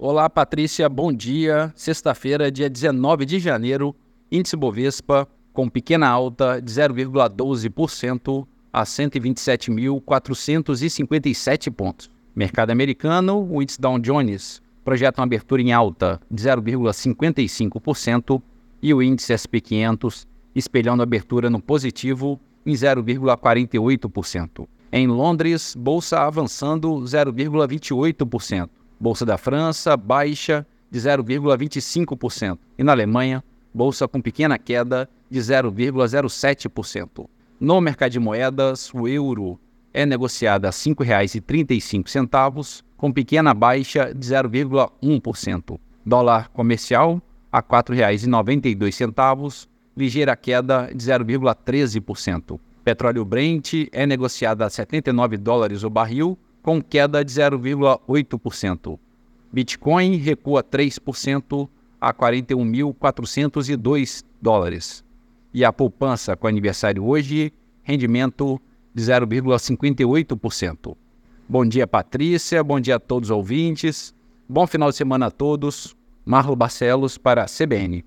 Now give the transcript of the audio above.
Olá, Patrícia, bom dia. Sexta-feira, dia 19 de janeiro, índice Bovespa com pequena alta de 0,12% a 127.457 pontos. Mercado americano, o índice Dow Jones projeta uma abertura em alta de 0,55% e o índice SP 500 espelhando abertura no positivo em 0,48%. Em Londres, bolsa avançando 0,28%. Bolsa da França baixa de 0,25%. E na Alemanha, bolsa com pequena queda de 0,07%. No mercado de moedas, o euro é negociado a R$ 5,35, com pequena baixa de 0,1%. Dólar comercial a R$ 4,92, ligeira queda de 0,13%. Petróleo Brent é negociado a 79 dólares o barril, com queda de 0,8%. Bitcoin recua 3% a 41.402 dólares. E a poupança com aniversário hoje, rendimento de 0,58%. Bom dia, Patrícia. Bom dia a todos os ouvintes. Bom final de semana a todos. Marlo Barcelos para a CBN.